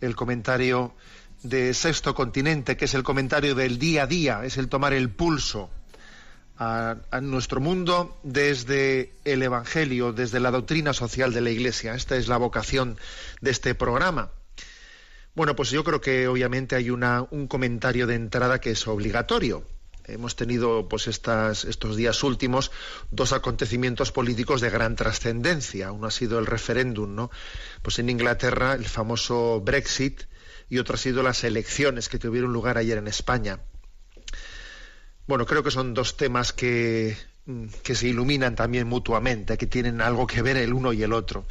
el comentario de Sexto Continente, que es el comentario del día a día, es el tomar el pulso a, nuestro mundo desde el Evangelio, desde la doctrina social de la Iglesia. Esta es la vocación de este programa. Bueno, pues yo creo que obviamente hay una, un comentario de entrada que es obligatorio. Hemos tenido, pues, estas, estos días últimos dos acontecimientos políticos de gran trascendencia. Uno ha sido el referéndum, ¿no? Pues en Inglaterra, el famoso Brexit, y otro ha sido las elecciones que tuvieron lugar ayer en España. Bueno, creo que son dos temas que, mm, que se iluminan también mutuamente, que tienen algo que ver el uno y el otro.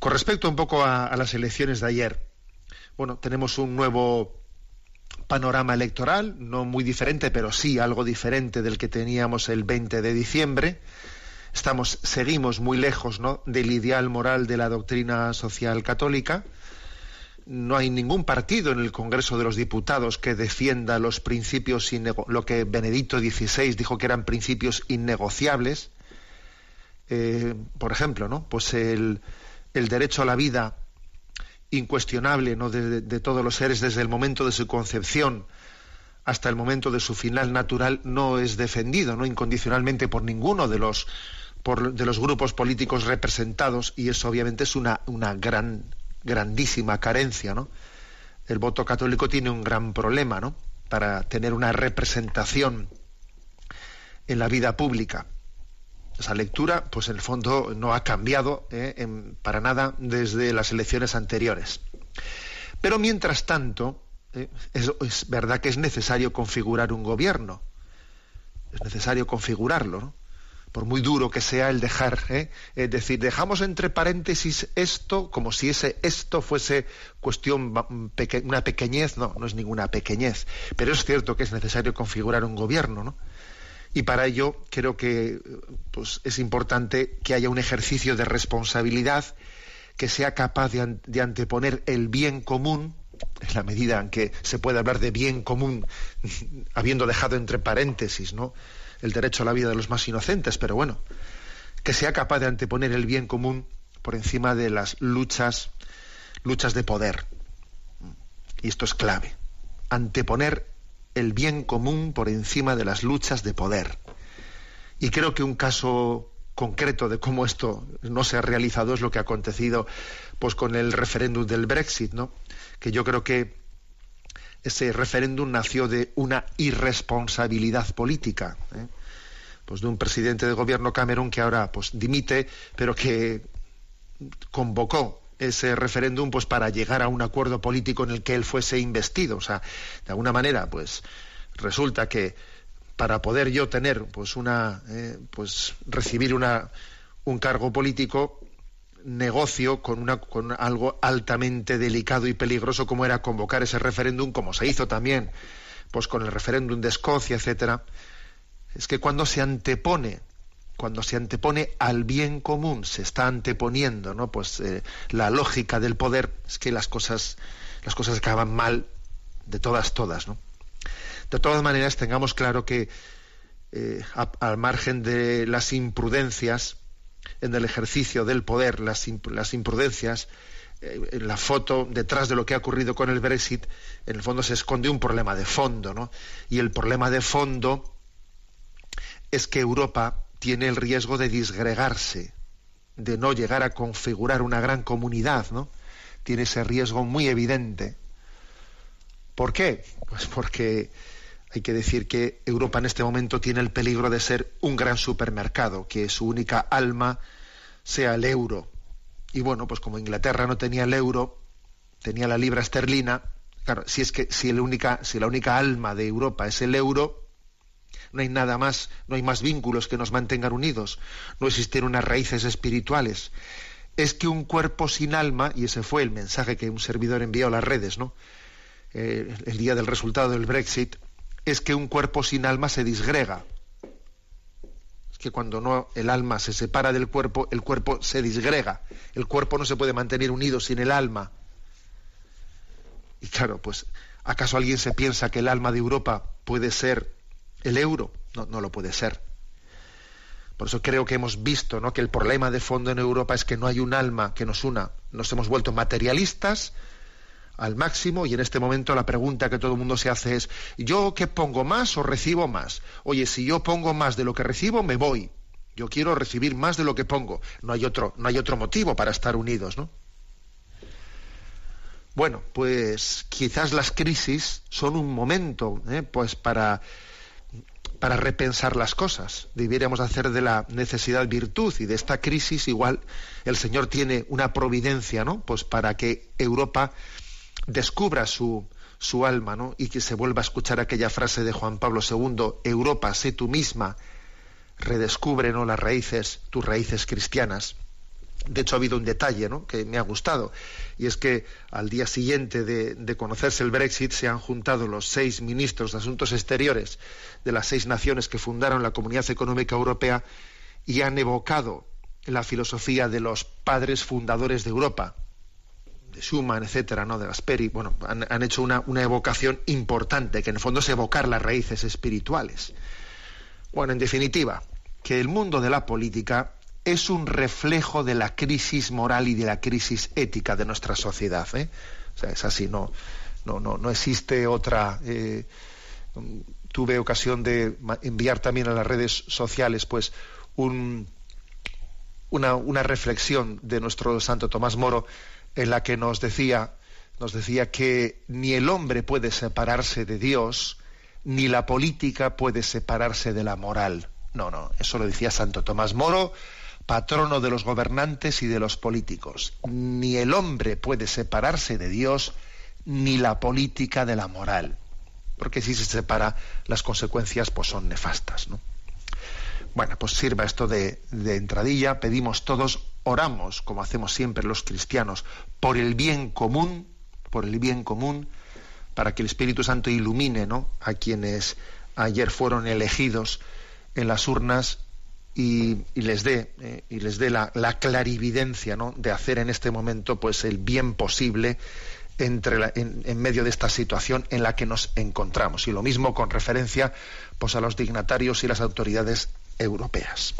Con respecto un poco a, a las elecciones de ayer, bueno, tenemos un nuevo panorama electoral, no muy diferente, pero sí algo diferente del que teníamos el 20 de diciembre. Estamos, seguimos muy lejos ¿no? del ideal moral de la doctrina social católica. No hay ningún partido en el Congreso de los Diputados que defienda los principios, lo que Benedicto XVI dijo que eran principios innegociables. Eh, por ejemplo, ¿no? Pues el derecho a la vida incuestionable ¿no? de, de- todos los seres desde el momento de su concepción hasta el momento de su final natural no es defendido no incondicionalmente por ninguno de los por- de los grupos políticos representados y eso obviamente es una, una gran grandísima carencia no el voto católico tiene un gran problema no para tener una representación en la vida pública esa lectura, pues en el fondo no ha cambiado eh, para nada desde las elecciones anteriores. Pero mientras tanto, eh, es, verdad que es necesario configurar un gobierno. Es necesario configurarlo, ¿no? Por muy duro que sea el dejar, ¿eh? es decir, dejamos entre paréntesis esto como si ese esto fuese cuestión una pequeñez, no, no es ninguna pequeñez, pero es cierto que es necesario configurar un gobierno, ¿no? Y para ello creo que pues, es importante que haya un ejercicio de responsabilidad que sea capaz de, an- de anteponer el bien común, en la medida en que se puede hablar de bien común, habiendo dejado entre paréntesis ¿no? el derecho a la vida de los más inocentes, pero bueno, que sea capaz de anteponer el bien común por encima de las luchas, luchas de poder. Y esto es clave. Anteponer el bien común por encima de las luchas de poder. Y creo que un caso concreto de cómo esto no se ha realizado es lo que ha acontecido pues con el referéndum del Brexit, ¿no? Que yo creo que ese referéndum nació de una irresponsabilidad política, ¿eh? pues de un presidente de gobierno Cameron que ahora pues dimite, pero que convocó ese referéndum pues para llegar a un acuerdo político en el que él fuese investido, o sea, de alguna manera pues resulta que para poder yo tener pues una eh, pues recibir una un cargo político negocio con una con algo altamente delicado y peligroso como era convocar ese referéndum como se hizo también pues con el referéndum de Escocia etcétera es que cuando se antepone cuando se antepone al bien común se está anteponiendo no pues eh, la lógica del poder es que las cosas las cosas acaban mal de todas todas no de todas maneras tengamos claro que eh, al margen de las imprudencias en el ejercicio del poder las, las imprudencias eh, en la foto detrás de lo que ha ocurrido con el Brexit en el fondo se esconde un problema de fondo no y el problema de fondo es que Europa tiene el riesgo de disgregarse, de no llegar a configurar una gran comunidad, ¿no? Tiene ese riesgo muy evidente. ¿Por qué? Pues porque hay que decir que Europa en este momento tiene el peligro de ser un gran supermercado, que su única alma sea el euro. Y bueno, pues como Inglaterra no tenía el euro, tenía la libra esterlina, claro, si es que si, única, si la única alma de Europa es el euro, no hay nada más, no hay más vínculos que nos mantengan unidos, no existen unas raíces espirituales. Es que un cuerpo sin alma, y ese fue el mensaje que un servidor envió a las redes, ¿no? Eh, el día del resultado del Brexit, es que un cuerpo sin alma se disgrega. Es que cuando no el alma se separa del cuerpo, el cuerpo se disgrega. El cuerpo no se puede mantener unido sin el alma. Y claro, pues, ¿acaso alguien se piensa que el alma de Europa puede ser el euro? No, no lo puede ser. Por eso creo que hemos visto ¿no? que el problema de fondo en Europa es que no hay un alma que nos una. Nos hemos vuelto materialistas al máximo y en este momento la pregunta que todo el mundo se hace es, ¿yo qué pongo más o recibo más? Oye, si yo pongo más de lo que recibo, me voy. Yo quiero recibir más de lo que pongo. No hay otro, no hay otro motivo para estar unidos, ¿no? Bueno, pues quizás las crisis son un momento ¿eh? pues para, para repensar las cosas. Debiéramos hacer de la necesidad virtud y de esta crisis igual el Señor tiene una providencia, ¿no? Pues para que Europa descubra su, su alma, ¿no? Y que se vuelva a escuchar aquella frase de Juan Pablo II, Europa, sé tú misma, redescubre ¿no? las raíces, tus raíces cristianas. De hecho, ha habido un detalle ¿no? que me ha gustado, y es que al día siguiente de, conocerse el Brexit se han juntado los seis ministros de Asuntos Exteriores de las seis naciones que fundaron la Comunidad Económica Europea y han evocado la filosofía de los padres fundadores de Europa, de Schumann, etcétera, ¿no? de Gasperi, bueno, han, hecho una, una, evocación importante, que en el fondo es evocar las raíces espirituales. Bueno, en definitiva, que el mundo de la política es un reflejo de la crisis moral y de la crisis ética de nuestra sociedad. ¿eh? O sea, es así, no, no, no, no existe otra. Eh, tuve ocasión de enviar también a las redes sociales, pues, un, una, una, reflexión de nuestro santo Tomás Moro en la que nos decía, nos decía que ni el hombre puede separarse de Dios, ni la política puede separarse de la moral. No, no, eso lo decía Santo Tomás Moro patrono de los gobernantes y de los políticos. Ni el hombre puede separarse de Dios, ni la política de la moral. Porque si se separa, las consecuencias pues, son nefastas. ¿no? Bueno, pues sirva esto de, de entradilla. Pedimos todos, oramos, como hacemos siempre los cristianos, por el bien común, por el bien común, para que el Espíritu Santo ilumine ¿no? a quienes ayer fueron elegidos en las urnas y, les dé eh, y les dé la, clarividencia de hacer en este momento pues el bien posible entre en, medio de esta situación en la que nos encontramos y lo mismo con referencia pues a los dignatarios y las autoridades europeas.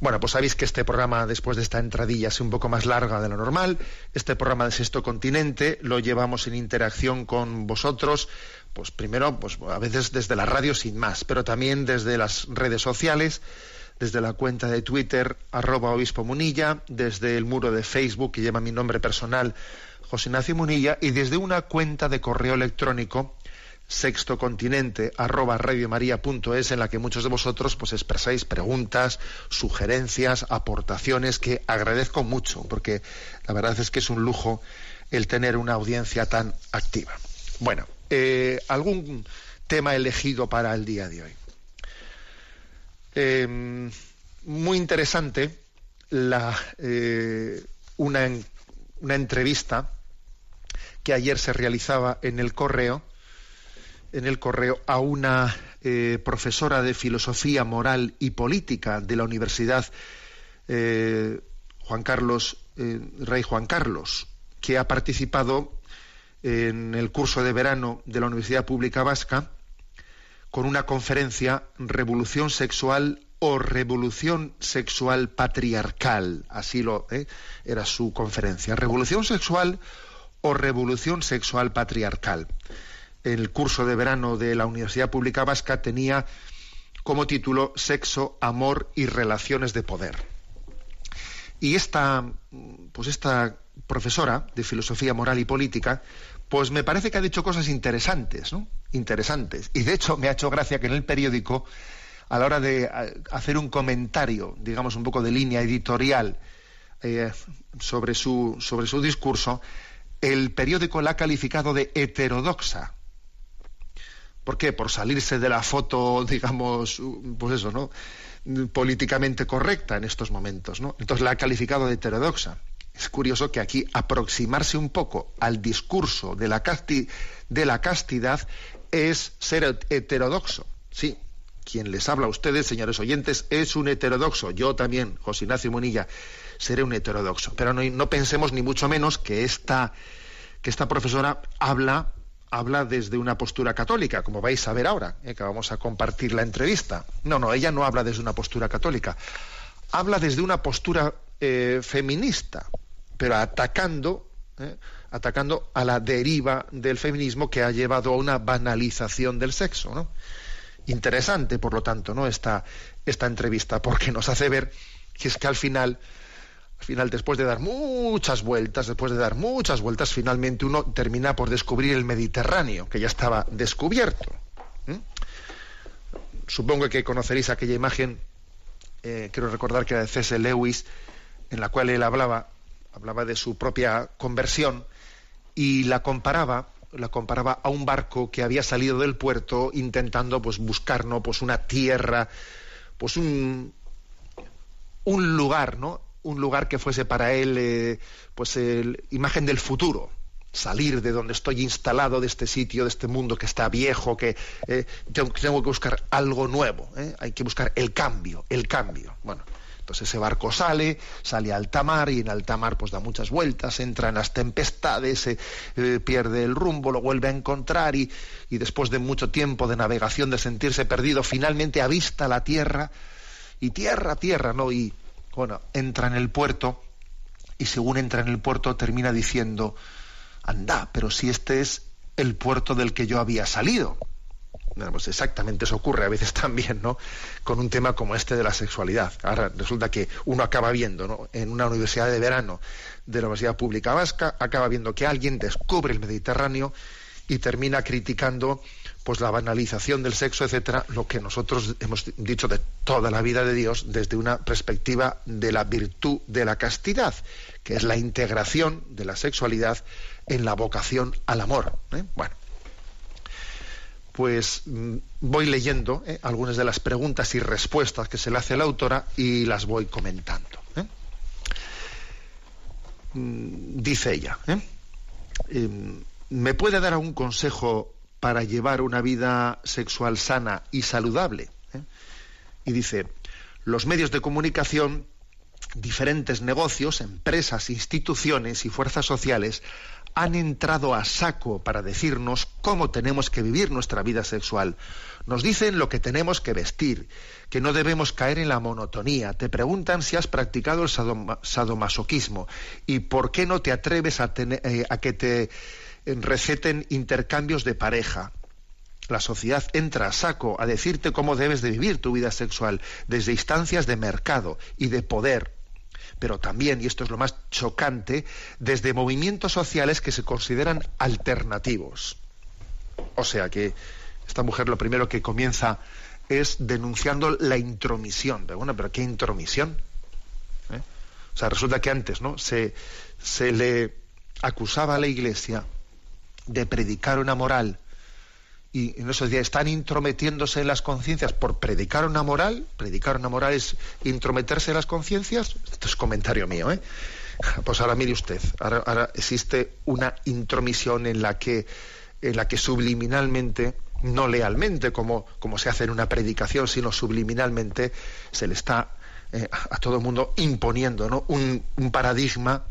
Bueno, pues sabéis que este programa, después de esta entradilla, es un poco más larga de lo normal. Este programa de Sexto Continente lo llevamos en interacción con vosotros pues primero, pues a veces desde la radio sin más, pero también desde las redes sociales, desde la cuenta de Twitter, arroba obispo Munilla, desde el muro de Facebook que lleva mi nombre personal, José Ignacio Munilla, y desde una cuenta de correo electrónico, sextocontinente arroba radiomaria.es en la que muchos de vosotros pues expresáis preguntas, sugerencias, aportaciones que agradezco mucho porque la verdad es que es un lujo el tener una audiencia tan activa. Bueno, eh, algún tema elegido para el día de hoy. Em, muy interesante la, eh, una, una, entrevista que ayer se realizaba en el correo, en el correo a una eh, profesora de filosofía moral y política de la Universidad Juan Carlos, Rey Juan Carlos, que ha participado en el curso de verano de la Universidad Pública Vasca con una conferencia Revolución Sexual o Revolución Sexual Patriarcal. Así lo ¿eh? era su conferencia. Revolución Sexual o Revolución Sexual Patriarcal. El curso de verano de la Universidad Pública Vasca tenía como título Sexo, Amor y Relaciones de Poder. Y esta, pues esta profesora de Filosofía Moral y Política pues me parece que ha dicho cosas interesantes, ¿no? Interesantes. Y de hecho me ha hecho gracia que en el periódico, a la hora de hacer un comentario, digamos un poco de línea editorial eh, sobre, su, sobre su discurso, el periódico la ha calificado de heterodoxa. ¿Por qué? Por salirse de la foto, digamos, pues eso, ¿no? políticamente correcta en estos momentos, ¿no? Entonces la ha calificado de heterodoxa. Es curioso que aquí aproximarse un poco al discurso de la, castidad es ser heterodoxo. Sí, quien les habla a ustedes, señores oyentes, es un heterodoxo. Yo también, José Ignacio Monilla, seré un heterodoxo. Pero no, pensemos ni mucho menos que esta, profesora habla habla desde una postura católica, como vais a ver ahora, eh, que vamos a compartir la entrevista. No, no, ella no habla desde una postura católica. Habla desde una postura eh, feminista, pero atacando, eh, atacando a la deriva del feminismo que ha llevado a una banalización del sexo. ¿no? Interesante, por lo tanto, ¿no? esta, esta entrevista, porque nos hace ver que es que al final al final, después de dar muchas vueltas, después de dar muchas vueltas, finalmente uno termina por descubrir el Mediterráneo, que ya estaba descubierto. Supongo que conoceréis aquella imagen, eh, quiero recordar que era de C.S. Lewis, en la cual él hablaba, hablaba de su propia conversión y la comparaba la comparaba a un barco que había salido del puerto intentando pues buscar ¿no? pues una tierra pues un, un lugar no un lugar que fuese para él eh, pues el, imagen del futuro salir de donde estoy instalado de este sitio de este mundo que está viejo que eh, tengo, que buscar algo nuevo eh, hay que buscar el cambio el cambio. Bueno entonces ese barco sale sale a alta mar y en alta mar pues da muchas vueltas entra en las tempestades se pierde el rumbo lo vuelve a encontrar y, y después de mucho tiempo de navegación de sentirse perdido finalmente avista la tierra y tierra tierra no y bueno, entra en el puerto y según entra en el puerto termina diciendo, anda, pero si este es el puerto del que yo había salido. Pues exactamente eso ocurre a veces también, ¿no? Con un tema como este de la sexualidad. Ahora resulta que uno acaba viendo, ¿no? En una universidad de verano de la Universidad Pública Vasca, acaba viendo que alguien descubre el Mediterráneo y termina criticando pues la banalización del sexo, etcétera, lo que nosotros hemos dicho de toda la vida de Dios desde una perspectiva de la virtud de la castidad, que es la integración de la sexualidad en la vocación al amor. ¿eh? Bueno, pues mm, voy leyendo ¿eh? algunas de las preguntas y respuestas que se le hace a la autora y las voy comentando. ¿eh? Mm, dice ella, em, ¿me puede dar algún consejo para llevar una vida sexual sana y saludable. ¿eh? Y dice, los medios de comunicación, diferentes negocios, empresas, instituciones y fuerzas sociales han entrado a saco para decirnos cómo tenemos que vivir nuestra vida sexual. Nos dicen lo que tenemos que vestir, que no debemos caer en la monotonía. Te preguntan si has practicado el sadomasoquismo y por qué no te atreves a, eh, a que te receten intercambios de pareja. La sociedad entra a saco a decirte cómo debes de vivir tu vida sexual desde instancias de mercado y de poder, pero también, y esto es lo más chocante, desde movimientos sociales que se consideran alternativos. O sea que esta mujer lo primero que comienza es denunciando la intromisión. Pero bueno, pero ¿qué intromisión? ¿Eh? O sea, resulta que antes ¿no? se, se le acusaba a la Iglesia de predicar una moral y en esos días están intrometiéndose en las conciencias por predicar una moral, predicar una moral es intrometerse en las conciencias, esto es comentario mío, ¿eh? Pues ahora mire usted, ahora, existe una intromisión en la que, en la que subliminalmente, no lealmente como, como se hace en una predicación, sino subliminalmente se le está eh, a, todo el mundo imponiendo ¿no? un, un paradigma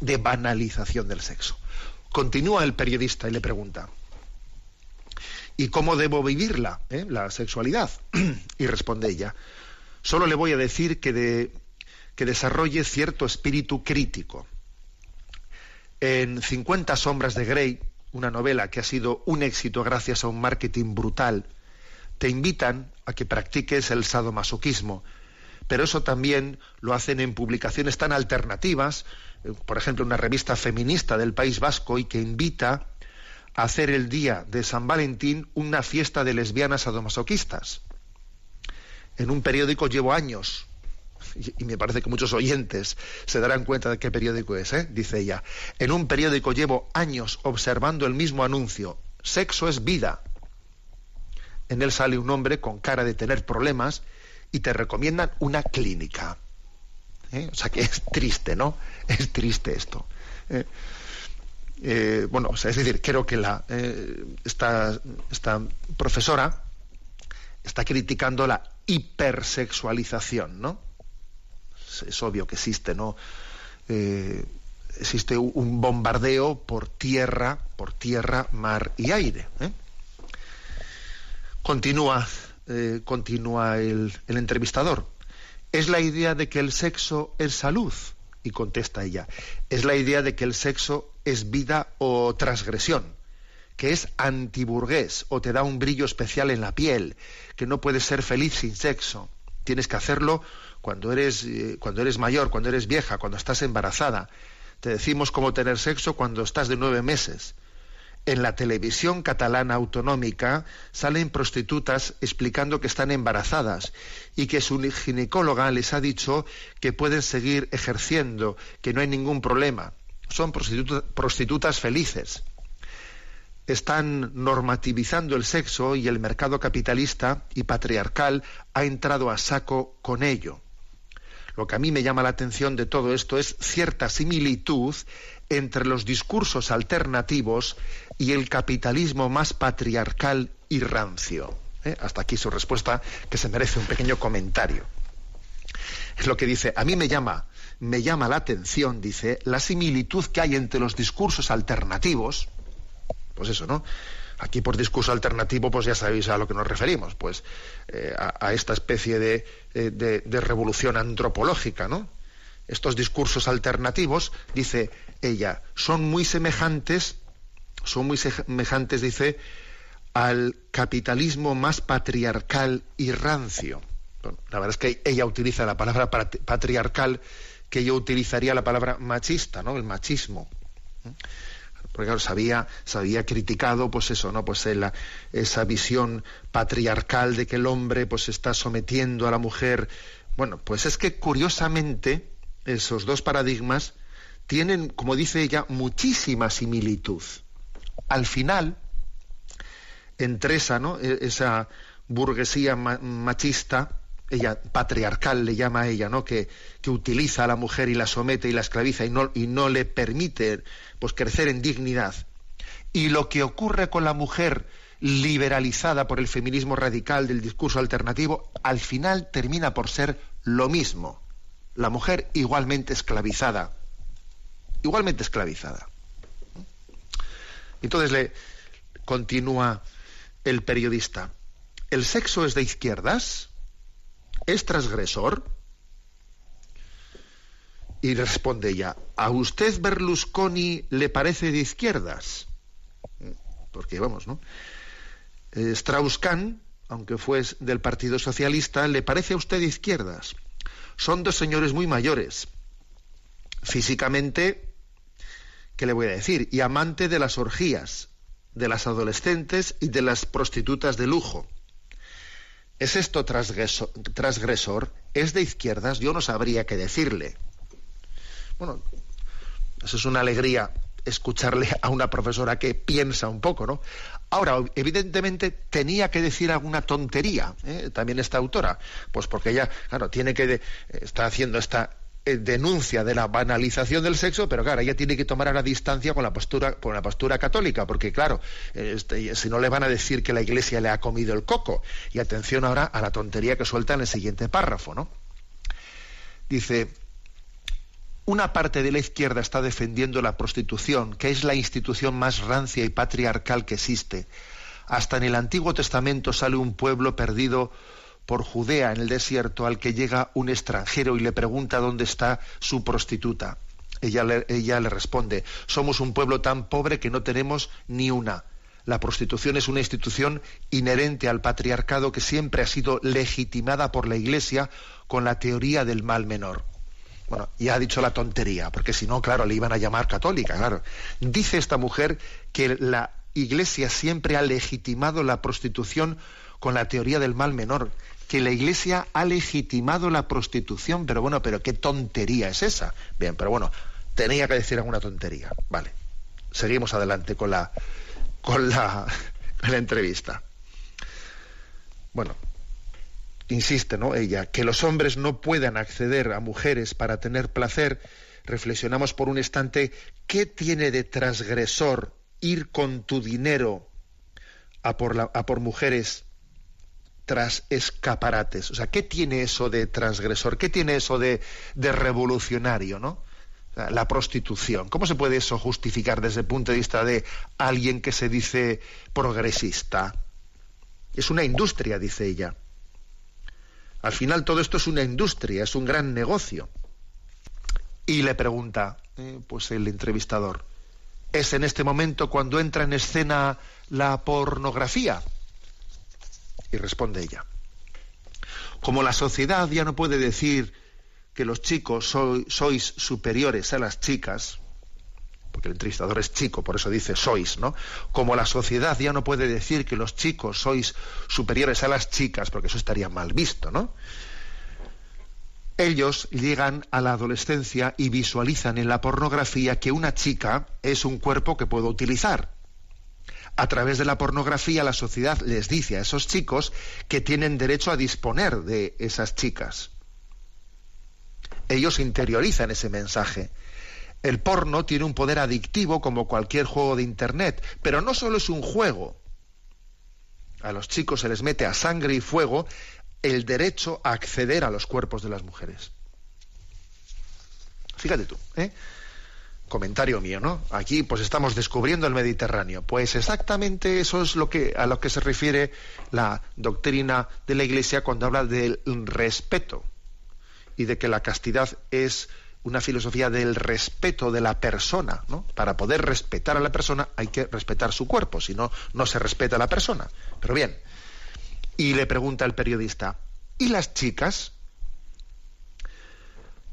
de banalización del sexo. Continúa el periodista y le pregunta, ¿y cómo debo vivirla, eh, la sexualidad? y responde ella, solo le voy a decir que, que desarrolle cierto espíritu crítico. En 50 sombras de Grey, una novela que ha sido un éxito gracias a un marketing brutal, te invitan a que practiques el sadomasoquismo, pero eso también lo hacen en publicaciones tan alternativas, eh, por ejemplo, una revista feminista del País Vasco y que invita hacer el día de San Valentín una fiesta de lesbianas sadomasoquistas. En un periódico llevo años, y me parece que muchos oyentes se darán cuenta de qué periódico es, ¿eh? dice ella. En un periódico llevo años observando el mismo anuncio. Sexo es vida. En él sale un hombre con cara de tener problemas y te recomiendan una clínica. ¿Eh? O sea que es triste, ¿no? Es triste esto. ¿Eh? Eh, bueno, es decir, creo que la, esta, esta profesora está criticando la hipersexualización, ¿no? Es, obvio que existe, ¿no? existe un bombardeo por tierra, por tierra, mar y aire. Continúa, continúa el, el entrevistador es la idea de que el sexo es salud. Y contesta ella, es la idea de que el sexo es vida o transgresión, que es antiburgués o te da un brillo especial en la piel, que no puedes ser feliz sin sexo. Tienes que hacerlo cuando eres, eh, cuando eres mayor, cuando eres vieja, cuando estás embarazada. Te decimos cómo tener sexo cuando estás de nueve meses en la televisión catalana autonómica salen prostitutas explicando que están embarazadas y que su ginecóloga les ha dicho que pueden seguir ejerciendo, que no hay ningún problema. Son prostitutas felices. Están normativizando el sexo y el mercado capitalista y patriarcal ha entrado a saco con ello. Lo que a mí me llama la atención de todo esto es cierta similitud entre los discursos alternativos y el capitalismo más patriarcal y rancio. ¿eh? Hasta aquí su respuesta, que se merece un pequeño comentario. Es lo que dice, a mí me llama, me llama la atención, dice, la similitud que hay entre los discursos alternativos, pues eso, ¿no? Aquí por discurso alternativo, pues ya sabéis a lo que nos referimos, pues eh, a, esta especie de, eh, de, de, revolución antropológica, ¿no? Estos discursos alternativos, dice ella, son muy semejantes son muy semejantes, dice, al capitalismo más patriarcal y rancio. la verdad es que ella utiliza la palabra patriarcal, que yo utilizaría la palabra machista, ¿no? El machismo. Porque claro, se había, criticado, pues eso, ¿no? Pues esa visión patriarcal de que el hombre pues está sometiendo a la mujer. Bueno, pues es que curiosamente esos dos paradigmas tienen, como dice ella, muchísima similitud al final, entre esa, ¿no? E, esa burguesía machista, ella patriarcal le llama a ella, ¿no? Que, que, utiliza a la mujer y la somete y la esclaviza y no, y no le permite pues crecer en dignidad. Y lo que ocurre con la mujer liberalizada por el feminismo radical del discurso alternativo, al final termina por ser lo mismo. La mujer igualmente esclavizada. Igualmente esclavizada. Entonces le continúa el periodista. ¿El sexo es de izquierdas? ¿Es transgresor? Y responde ella, ¿a usted Berlusconi le parece de izquierdas? Porque vamos, ¿no? Strauss-Kahn, aunque fue del Partido Socialista, ¿le parece a usted de izquierdas? Son dos señores muy mayores. Físicamente ¿qué le voy a decir? Y amante de las orgías, de las adolescentes y de las prostitutas de lujo. ¿Es esto transgresor? ¿Es de izquierdas? Yo no sabría qué decirle. Bueno, eso es una alegría escucharle a una profesora que piensa un poco, ¿no? Ahora, evidentemente tenía que decir alguna tontería, ¿eh? también esta autora, pues porque ella, claro, tiene que está haciendo esta eh, denuncia de la banalización del sexo, pero claro, ella tiene que tomar la distancia con la postura, con la postura católica, porque claro, este, si no le van a decir que la Iglesia le ha comido el coco. Y atención ahora a la tontería que suelta en el siguiente párrafo, ¿no? Dice, una parte de la izquierda está defendiendo la prostitución, que es la institución más rancia y patriarcal que existe. Hasta en el Antiguo Testamento sale un pueblo perdido por Judea en el desierto al que llega un extranjero y le pregunta dónde está su prostituta. Ella le, ella le responde, somos un pueblo tan pobre que no tenemos ni una. La prostitución es una institución inherente al patriarcado que siempre ha sido legitimada por la Iglesia con la teoría del mal menor. Bueno, ya ha dicho la tontería, porque si no, claro, le iban a llamar católica, claro. Dice esta mujer que la Iglesia siempre ha legitimado la prostitución con la teoría del mal menor, que la Iglesia ha legitimado la prostitución, pero bueno, pero qué tontería es esa. Bien, pero bueno, tenía que decir alguna tontería. Vale. Seguimos adelante con la con la, con la entrevista. Bueno, insiste, ¿no? Ella, que los hombres no puedan acceder a mujeres para tener placer, reflexionamos por un instante, ¿qué tiene de transgresor ir con tu dinero a por, la, a por mujeres tras escaparates? O sea, ¿qué tiene eso de transgresor? ¿Qué tiene eso de, de revolucionario, no? La prostitución. ¿Cómo se puede eso justificar desde el punto de vista de alguien que se dice progresista? Es una industria, dice ella. Al final todo esto es una industria, es un gran negocio. Y le pregunta, eh, pues el entrevistador, ¿es en este momento cuando entra en escena la pornografía? Y responde ella, como la sociedad ya no puede decir que los chicos sois superiores a las chicas, porque el entrevistador es chico, por eso dice sois, ¿no? Como la sociedad ya no puede decir que los chicos sois superiores a las chicas, porque eso estaría mal visto, ¿no? Ellos llegan a la adolescencia y visualizan en la pornografía que una chica es un cuerpo que puedo utilizar. A través de la pornografía la sociedad les dice a esos chicos que tienen derecho a disponer de esas chicas. Ellos interiorizan ese mensaje el porno tiene un poder adictivo como cualquier juego de Internet, pero no solo es un juego. A los chicos se les mete a sangre y fuego el derecho a acceder a los cuerpos de las mujeres. Fíjate tú, ¿eh? Comentario mío, ¿no? Aquí pues estamos descubriendo el Mediterráneo. Pues exactamente eso es lo que a lo que se refiere la doctrina de la Iglesia cuando habla del respeto y de que la castidad es una filosofía del respeto de la persona, ¿no? Para poder respetar a la persona hay que respetar su cuerpo, si no, no se respeta a la persona. Pero bien, y le pregunta el periodista, ¿y las chicas?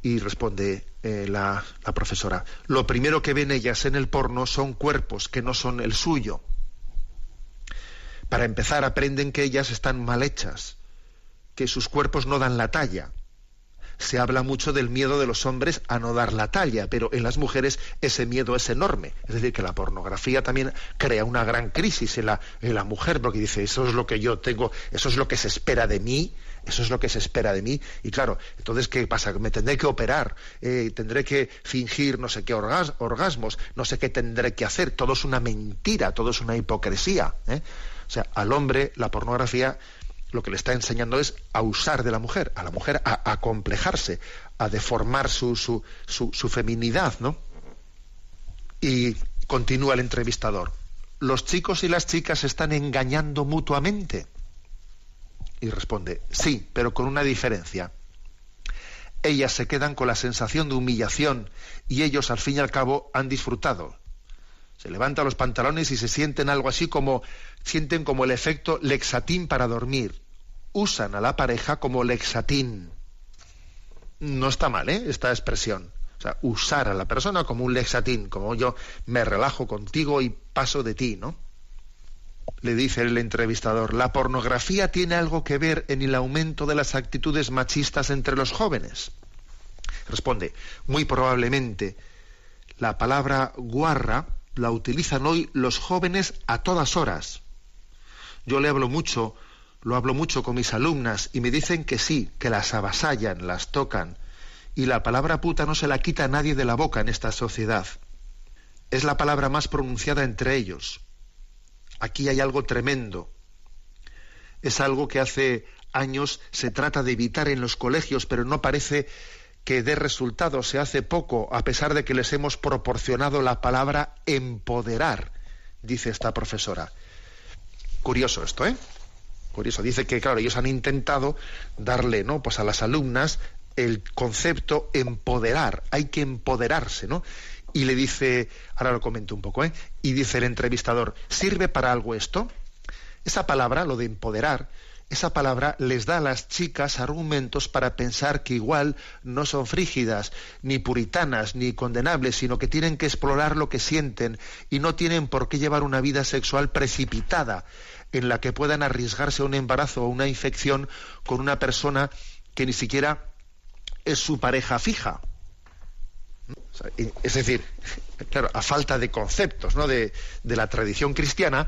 Y responde eh, la, profesora, lo primero que ven ellas en el porno son cuerpos que no son el suyo. Para empezar, aprenden que ellas están mal hechas, que sus cuerpos no dan la talla se habla mucho del miedo de los hombres a no dar la talla, pero en las mujeres ese miedo es enorme. Es decir, que la pornografía también crea una gran crisis en la, en la mujer, porque dice, eso es lo que yo tengo, eso es lo que se espera de mí, eso es lo que se espera de mí. Y claro, entonces, ¿qué pasa? Me tendré que operar, eh, tendré que fingir no sé qué orgasmos, no sé qué tendré que hacer. Todo es una mentira, todo es una hipocresía. ¿eh? O sea, al hombre la pornografía lo que le está enseñando es a usar de la mujer, a la mujer a, complejarse, a deformar su, su, su, feminidad, ¿no? Y continúa el entrevistador. ¿Los chicos y las chicas se están engañando mutuamente? Y responde, sí, pero con una diferencia. Ellas se quedan con la sensación de humillación y ellos al fin y al cabo han disfrutado. Se levantan los pantalones y se sienten algo así como sienten como el efecto lexatín para dormir usan a la pareja como lexatín. No está mal, ¿eh? Esta expresión. O sea, usar a la persona como un lexatín, como yo me relajo contigo y paso de ti, ¿no? Le dice el entrevistador, ¿la pornografía tiene algo que ver en el aumento de las actitudes machistas entre los jóvenes? Responde, muy probablemente la palabra guarra la utilizan hoy los jóvenes a todas horas. Yo le hablo mucho lo hablo mucho con mis alumnas y me dicen que sí, que las avasallan, las tocan. Y la palabra puta no se la quita a nadie de la boca en esta sociedad. Es la palabra más pronunciada entre ellos. Aquí hay algo tremendo. Es algo que hace años se trata de evitar en los colegios, pero no parece que dé resultado. Se hace poco, a pesar de que les hemos proporcionado la palabra empoderar, dice esta profesora. Curioso esto, ¿eh? Eso dice que, claro, ellos han intentado darle, ¿no? Pues a las alumnas el concepto empoderar, hay que empoderarse, ¿no? Y le dice, ahora lo comento un poco, ¿eh? y dice el entrevistador, ¿sirve para algo esto? Esa palabra, lo de empoderar, esa palabra les da a las chicas argumentos para pensar que igual no son frígidas, ni puritanas, ni condenables, sino que tienen que explorar lo que sienten y no tienen por qué llevar una vida sexual precipitada en la que puedan arriesgarse a un embarazo o una infección con una persona que ni siquiera es su pareja fija. Es decir, claro, a falta de conceptos ¿no? de, de la tradición cristiana,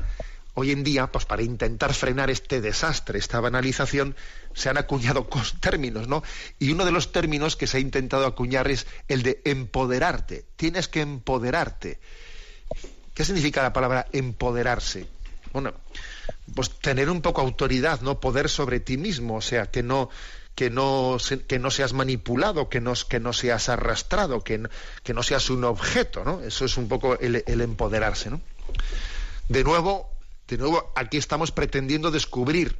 hoy en día, pues para intentar frenar este desastre, esta banalización, se han acuñado términos, ¿no? Y uno de los términos que se ha intentado acuñar es el de empoderarte. Tienes que empoderarte. ¿Qué significa la palabra empoderarse? Bueno, pues tener un poco autoridad, ¿no? Poder sobre ti mismo, o sea, que no que no, que no seas manipulado, que no, que no seas arrastrado, que que no seas un objeto, ¿no? Eso es un poco el, empoderarse, ¿no? De nuevo, de nuevo, aquí estamos pretendiendo descubrir,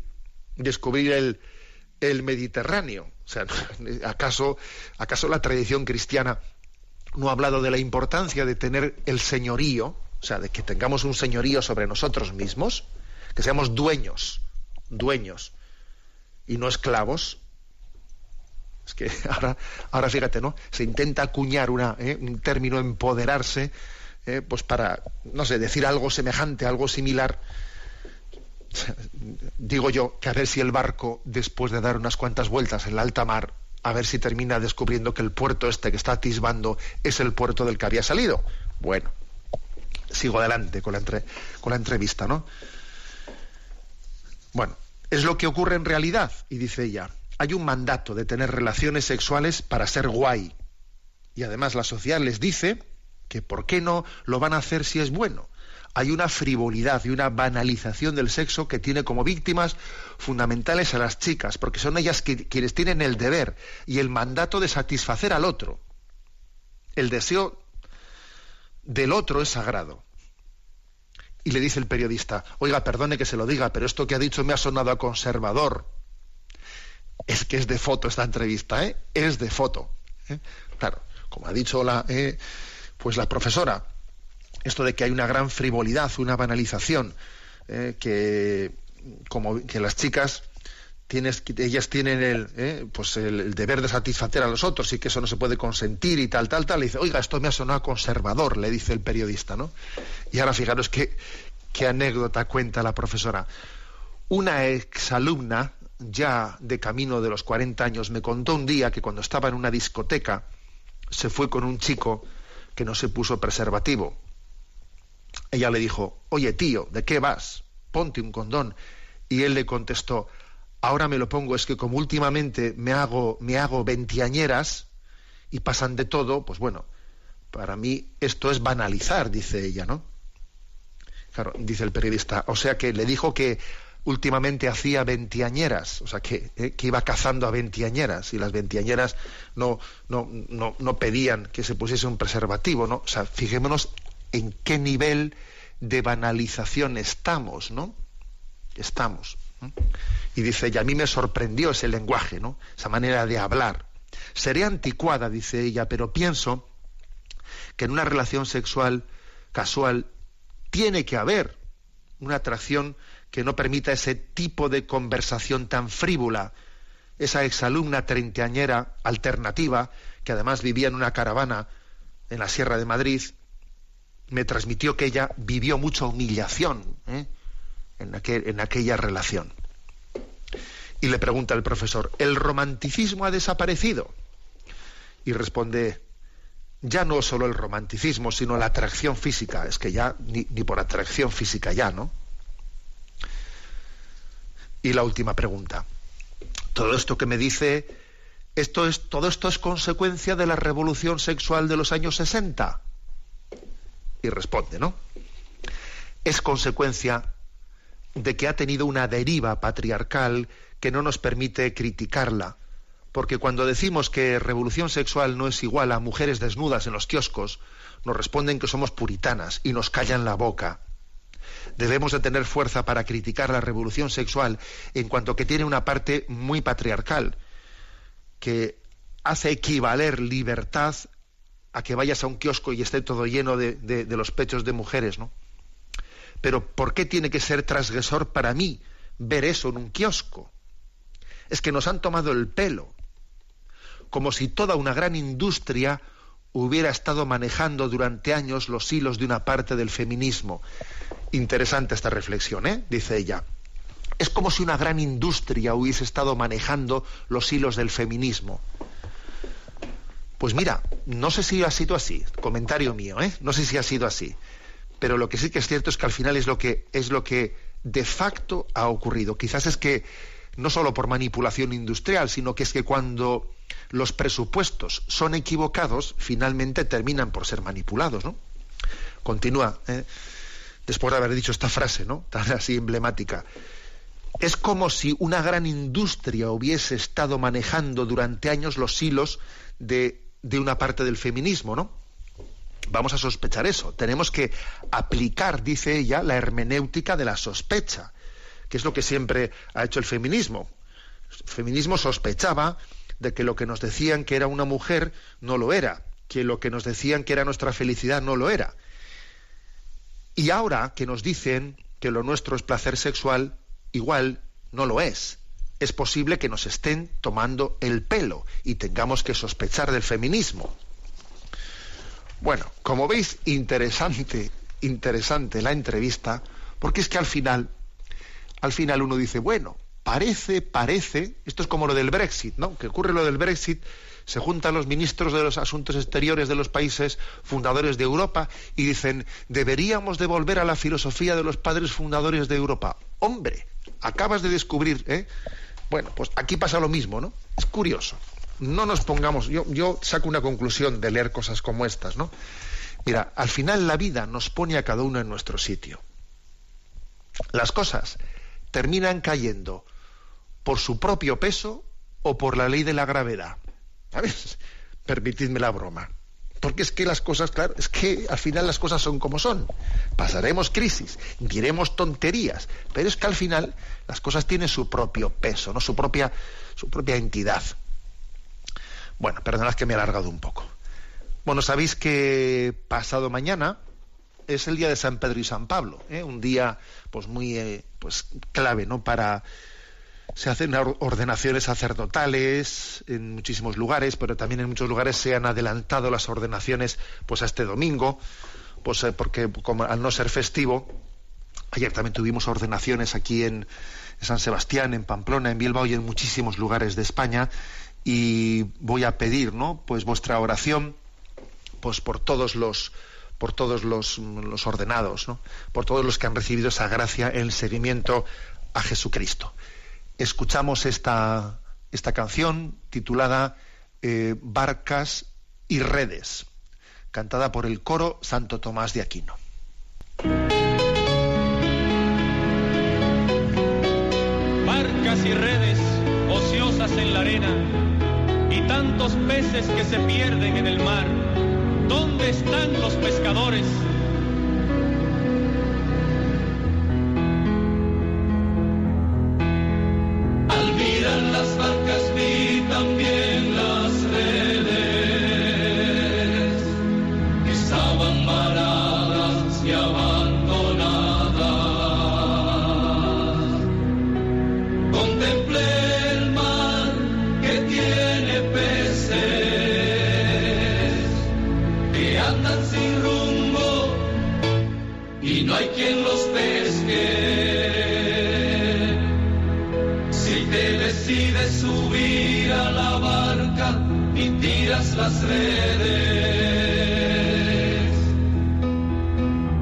descubrir el, el Mediterráneo. O sea, ¿acaso, ¿acaso la tradición cristiana no ha hablado de la importancia de tener el señorío, o sea, de que tengamos un señorío sobre nosotros mismos? que seamos dueños, dueños y no esclavos. Es que ahora, ahora fíjate, ¿no? Se intenta acuñar ¿eh? un término empoderarse, ¿eh? pues para, no sé, decir algo semejante, algo similar. Digo yo que a ver si el barco, después de dar unas cuantas vueltas en la alta mar, a ver si termina descubriendo que el puerto este que está atisbando es el puerto del que había salido. Bueno, sigo adelante con la, con la entrevista, ¿no? Bueno, es lo que ocurre en realidad, y dice ella, hay un mandato de tener relaciones sexuales para ser guay. Y además la sociedad les dice que por qué no lo van a hacer si es bueno. Hay una frivolidad y una banalización del sexo que tiene como víctimas fundamentales a las chicas, porque son ellas quienes tienen el deber y el mandato de satisfacer al otro. El deseo del otro es sagrado. Y le dice el periodista, oiga, perdone que se lo diga, pero esto que ha dicho me ha sonado a conservador. Es que es de foto esta entrevista, ¿eh? Es de foto. ¿eh? Claro, como ha dicho la, eh, pues la profesora, esto de que hay una gran frivolidad, una banalización, ¿eh? que como que las chicas tienes, ellas tienen el, pues el, deber de satisfacer a los otros y que eso no se puede consentir y tal, tal, tal. Le dice, oiga, esto me ha sonado conservador, le dice el periodista, ¿no? Y ahora fijaros qué, qué anécdota cuenta la profesora. Una exalumna, ya de camino de los 40 años, me contó un día que cuando estaba en una discoteca se fue con un chico que no se puso preservativo. Ella le dijo, oye tío, ¿de qué vas? Ponte un condón. Y él le contestó, ahora me lo pongo, es que como últimamente me hago, me hago veintiañeras y pasan de todo, pues bueno, para mí esto es banalizar, dice ella, ¿no? Claro, dice el periodista, o sea que le dijo que últimamente hacía veintiañeras, o sea que, eh, que iba cazando a veintiañeras y las veintiañeras no, no, no, no pedían que se pusiese un preservativo, ¿no? O sea, fijémonos en qué nivel de banalización estamos, ¿no? Estamos. Y dice, y a mí me sorprendió ese lenguaje, ¿no? Esa manera de hablar. Seré anticuada, dice ella, pero pienso que en una relación sexual casual tiene que haber una atracción que no permita ese tipo de conversación tan frívola. Esa exalumna treintañera alternativa, que además vivía en una caravana en la Sierra de Madrid, me transmitió que ella vivió mucha humillación ¿eh? en, aquella relación. Y le pregunta el profesor, ¿el romanticismo ha desaparecido? Y responde, ya no solo el romanticismo, sino la atracción física. Es que ya ni, por atracción física ya, ¿no? Y la última pregunta. Todo esto que me dice, esto es, todo esto es consecuencia de la revolución sexual de los años 60. Y responde, ¿no? Es consecuencia de que ha tenido una deriva patriarcal que no nos permite criticarla. Porque cuando decimos que revolución sexual no es igual a mujeres desnudas en los kioscos, nos responden que somos puritanas y nos callan la boca. Debemos de tener fuerza para criticar la revolución sexual en cuanto que tiene una parte muy patriarcal, que hace equivaler libertad a que vayas a un kiosco y esté todo lleno de, los pechos de mujeres, ¿no? Pero ¿por qué tiene que ser transgresor para mí ver eso en un kiosco? Es que nos han tomado el pelo, como si toda una gran industria hubiera estado manejando durante años los hilos de una parte del feminismo. Interesante esta reflexión, ¿eh? dice ella. Es como si una gran industria hubiese estado manejando los hilos del feminismo. Pues mira, no sé si ha sido así, comentario mío, ¿eh? No sé si ha sido así. Pero lo que sí que es cierto es que al final es lo que es lo que de facto ha ocurrido. Quizás es que no solo por manipulación industrial, sino que es que cuando los presupuestos son equivocados, finalmente terminan por ser manipulados, ¿no? Continúa, ¿eh? Después de haber dicho esta frase, ¿no? Tan así emblemática. Es como si una gran industria hubiese estado manejando durante años los hilos de, de una parte del feminismo, ¿no? Vamos a sospechar eso. Tenemos que aplicar, dice ella, la hermenéutica de la sospecha, que es lo que siempre ha hecho el feminismo. El feminismo sospechaba de que lo que nos decían que era una mujer no lo era, que lo que nos decían que era nuestra felicidad no lo era. Y ahora que nos dicen que lo nuestro es placer sexual, igual no lo es. Es posible que nos estén tomando el pelo y tengamos que sospechar del feminismo. Bueno, como veis, interesante, interesante la entrevista, porque es que al final, al final uno dice, bueno, parece, parece, esto es como lo del Brexit, ¿no? Que ocurre lo del Brexit, se juntan los ministros de los asuntos exteriores de los países fundadores de Europa y dicen, deberíamos devolver a la filosofía de los padres fundadores de Europa. Hombre, acabas de descubrir, ¿eh? Bueno, pues aquí pasa lo mismo, ¿no? Es curioso. No nos pongamos, yo, yo saco una conclusión de leer cosas como estas, ¿no? Mira, al final la vida nos pone a cada uno en nuestro sitio. Las cosas terminan cayendo por su propio peso o por la ley de la gravedad. ¿Sabes? Permitidme la broma. Porque es que las cosas, claro, es que al final las cosas son como son. Pasaremos crisis, diremos tonterías, pero es que al final las cosas tienen su propio peso, ¿no? su, propia, su propia entidad. Bueno, perdonad que me he alargado un poco. Bueno, sabéis que pasado mañana es el día de San Pedro y San Pablo, ¿eh? un día pues muy eh, pues clave, ¿no? Para se hacen ordenaciones sacerdotales en muchísimos lugares, pero también en muchos lugares se han adelantado las ordenaciones pues a este domingo, pues eh, porque como al no ser festivo, ayer también tuvimos ordenaciones aquí en San Sebastián, en Pamplona, en Bilbao y en muchísimos lugares de España y voy a pedir, ¿no? Pues vuestra oración pues por todos los por todos los, los ordenados, ¿no? por todos los que han recibido esa gracia en el seguimiento a Jesucristo escuchamos esta, esta canción titulada eh, Barcas y Redes, cantada por el coro Santo Tomás de Aquino. Barcas y redes ociosas en la arena y tantos peces que se pierden en el mar. ¿Dónde están los pescadores? También redes.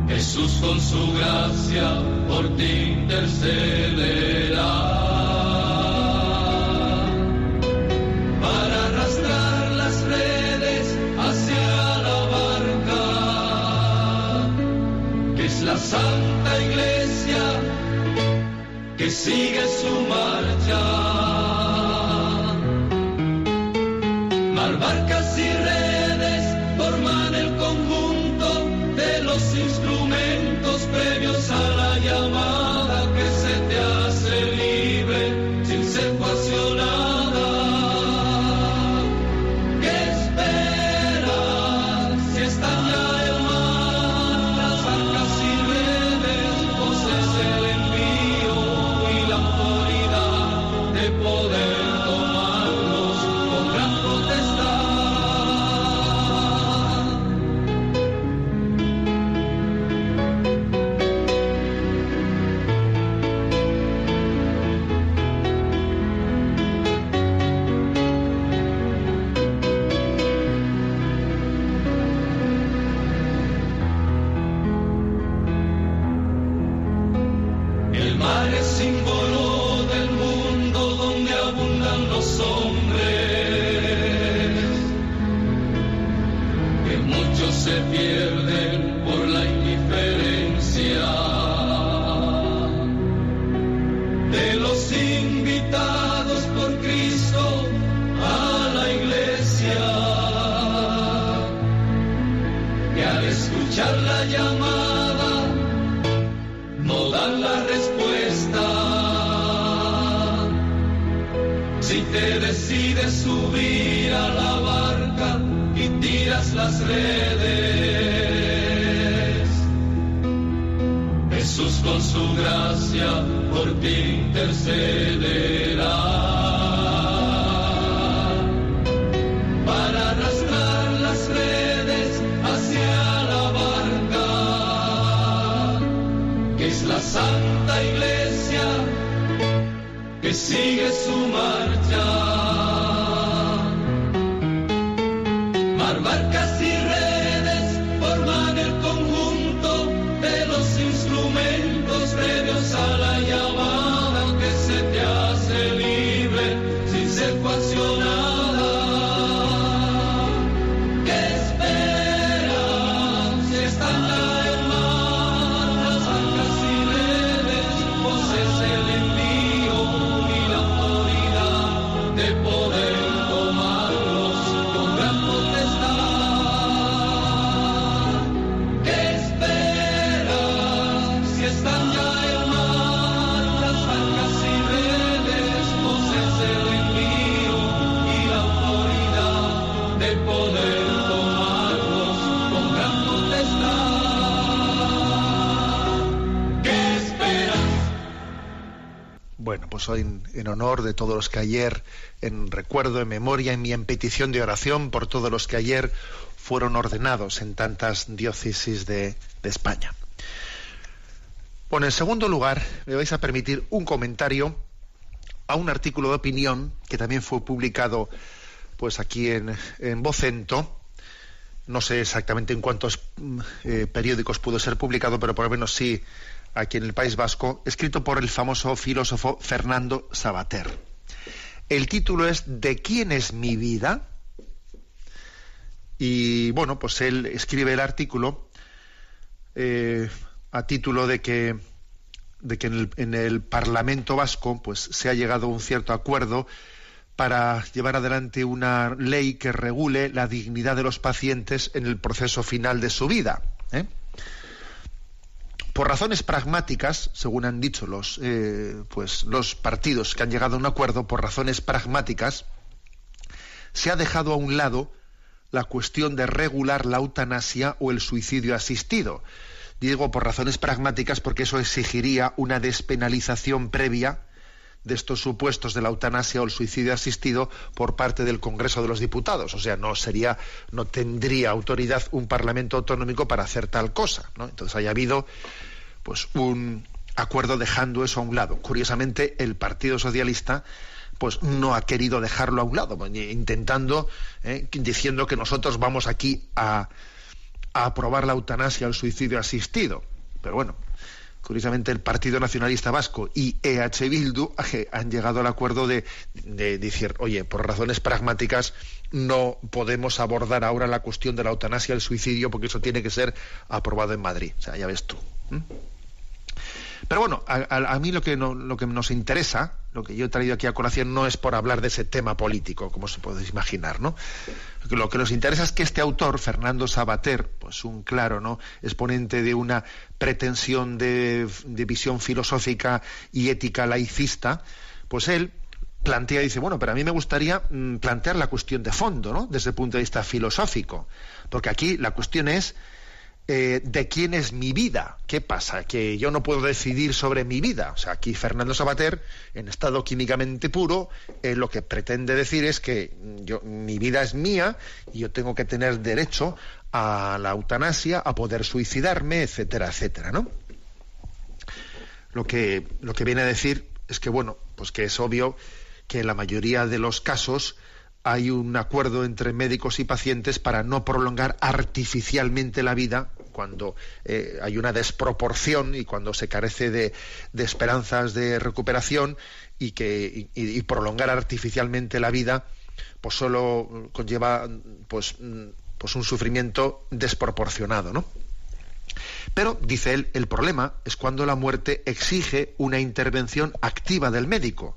Jesús con su gracia por ti intercederá. Ti Pues hoy en, honor de todos los que ayer, en recuerdo, en memoria en y en petición de oración por todos los que ayer fueron ordenados en tantas diócesis de, de España. Bueno, en segundo lugar, me vais a permitir un comentario a un artículo de opinión que también fue publicado pues aquí en, en Vocento. No sé exactamente en cuántos mm, eh, periódicos pudo ser publicado, pero por lo menos sí aquí en el País Vasco, escrito por el famoso filósofo Fernando Sabater. El título es ¿De quién es mi vida? Y bueno, pues él escribe el artículo eh, a título de que, de que en, el, en el Parlamento Vasco pues, se ha llegado a un cierto acuerdo para llevar adelante una ley que regule la dignidad de los pacientes en el proceso final de su vida. ¿eh? Por razones pragmáticas, según han dicho los, eh, pues, los partidos que han llegado a un acuerdo, por razones pragmáticas, se ha dejado a un lado la cuestión de regular la eutanasia o el suicidio asistido. Digo por razones pragmáticas porque eso exigiría una despenalización previa de estos supuestos de la eutanasia o el suicidio asistido por parte del Congreso de los Diputados. O sea, no sería, no tendría autoridad un Parlamento autonómico para hacer tal cosa. ¿no? Entonces haya habido pues un acuerdo dejando eso a un lado. Curiosamente, el Partido Socialista pues no ha querido dejarlo a un lado, intentando, eh, diciendo que nosotros vamos aquí a, a aprobar la eutanasia o el suicidio asistido. Pero bueno, curiosamente el Partido Nacionalista Vasco y EH Bildu han llegado al acuerdo de, de, decir, oye, por razones pragmáticas no podemos abordar ahora la cuestión de la eutanasia el suicidio porque eso tiene que ser aprobado en Madrid. O sea, ya ves tú. Pero bueno, a, a, mí lo que, no, lo que nos interesa, lo que yo he traído aquí a colación, no es por hablar de ese tema político, como se puede imaginar, ¿no? Lo que nos interesa es que este autor, Fernando Sabater, pues un claro ¿no? exponente de una pretensión de, visión filosófica y ética laicista, pues él plantea, dice, bueno, pero a mí me gustaría mm, plantear la cuestión de fondo, ¿no? Desde el punto de vista filosófico. Porque aquí la cuestión es eh, de quién es mi vida. ¿Qué pasa? Que yo no puedo decidir sobre mi vida. O sea, aquí Fernando Sabater, en estado químicamente puro, eh, lo que pretende decir es que yo, mi vida es mía y yo tengo que tener derecho a la eutanasia, a poder suicidarme, etcétera, etcétera, ¿no? Lo que, lo que viene a decir es que, bueno, pues que es obvio que en la mayoría de los casos hay un acuerdo entre médicos y pacientes para no prolongar artificialmente la vida cuando eh, hay una desproporción y cuando se carece de, esperanzas de recuperación y que prolongar artificialmente la vida pues solo conlleva pues, pues un sufrimiento desproporcionado, ¿no? Pero, dice él, el problema es cuando la muerte exige una intervención activa del médico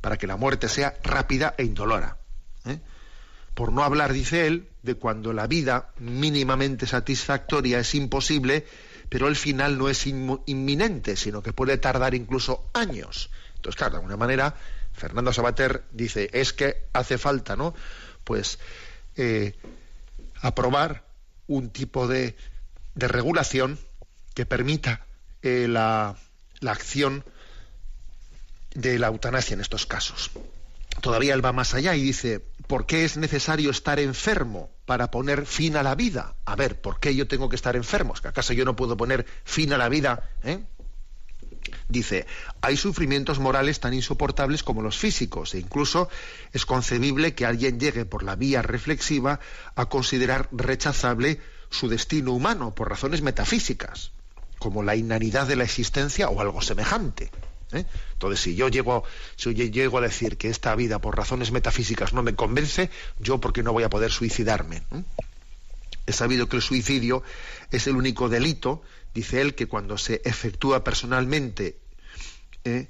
para que la muerte sea rápida e indolora. ¿Eh? Por no hablar, dice él, de cuando la vida mínimamente satisfactoria es imposible, pero el final no es inminente, sino que puede tardar incluso años. Entonces, claro, de alguna manera, Fernando Sabater dice, es que hace falta, ¿no? Pues eh, aprobar un tipo de, regulación que permita eh, la acción de la eutanasia en estos casos. Todavía él va más allá y dice, ¿por qué es necesario estar enfermo para poner fin a la vida? A ver, ¿por qué yo tengo que estar enfermo? ¿Es que acaso yo no puedo poner fin a la vida? ¿Eh? Dice, hay sufrimientos morales tan insoportables como los físicos e incluso es concebible que alguien llegue por la vía reflexiva a considerar rechazable su destino humano por razones metafísicas, como la inanidad de la existencia o algo semejante. ¿Eh? Entonces, si yo llego, si llego a decir que esta vida por razones metafísicas no me convence, yo porque no voy a poder suicidarme. ¿eh? He sabido que el suicidio es el único delito, dice él, que cuando se efectúa personalmente, ¿eh?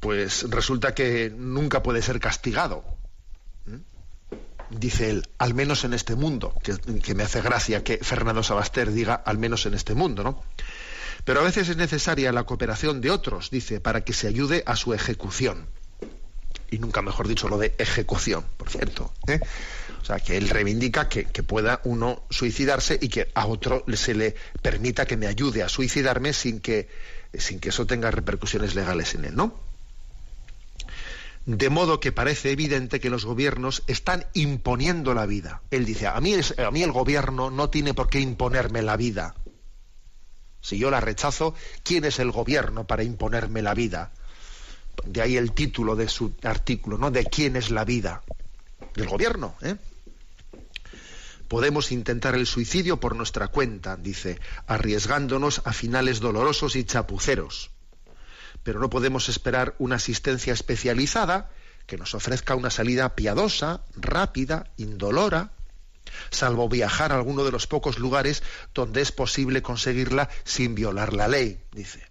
pues resulta que nunca puede ser castigado. Dice él, al menos en este mundo, que, que, me hace gracia que Fernando Sabaster diga al menos en este mundo, ¿no? Pero a veces es necesaria la cooperación de otros, dice, para que se ayude a su ejecución. Y nunca mejor dicho lo de ejecución, por cierto. ¿eh? O sea, que él reivindica que, pueda uno suicidarse y que a otro se le permita que me ayude a suicidarme sin que, sin que eso tenga repercusiones legales en él, ¿no? De modo que parece evidente que los gobiernos están imponiendo la vida. Él dice, a mí, a mí el gobierno no tiene por qué imponerme la vida. Si yo la rechazo, ¿quién es el gobierno para imponerme la vida? De ahí el título de su artículo, ¿no? ¿De quién es la vida? Del gobierno, ¿eh? Podemos intentar el suicidio por nuestra cuenta, dice, arriesgándonos a finales dolorosos y chapuceros. Pero no podemos esperar una asistencia especializada que nos ofrezca una salida piadosa, rápida, indolora, salvo viajar a alguno de los pocos lugares donde es posible conseguirla sin violar la ley, dice.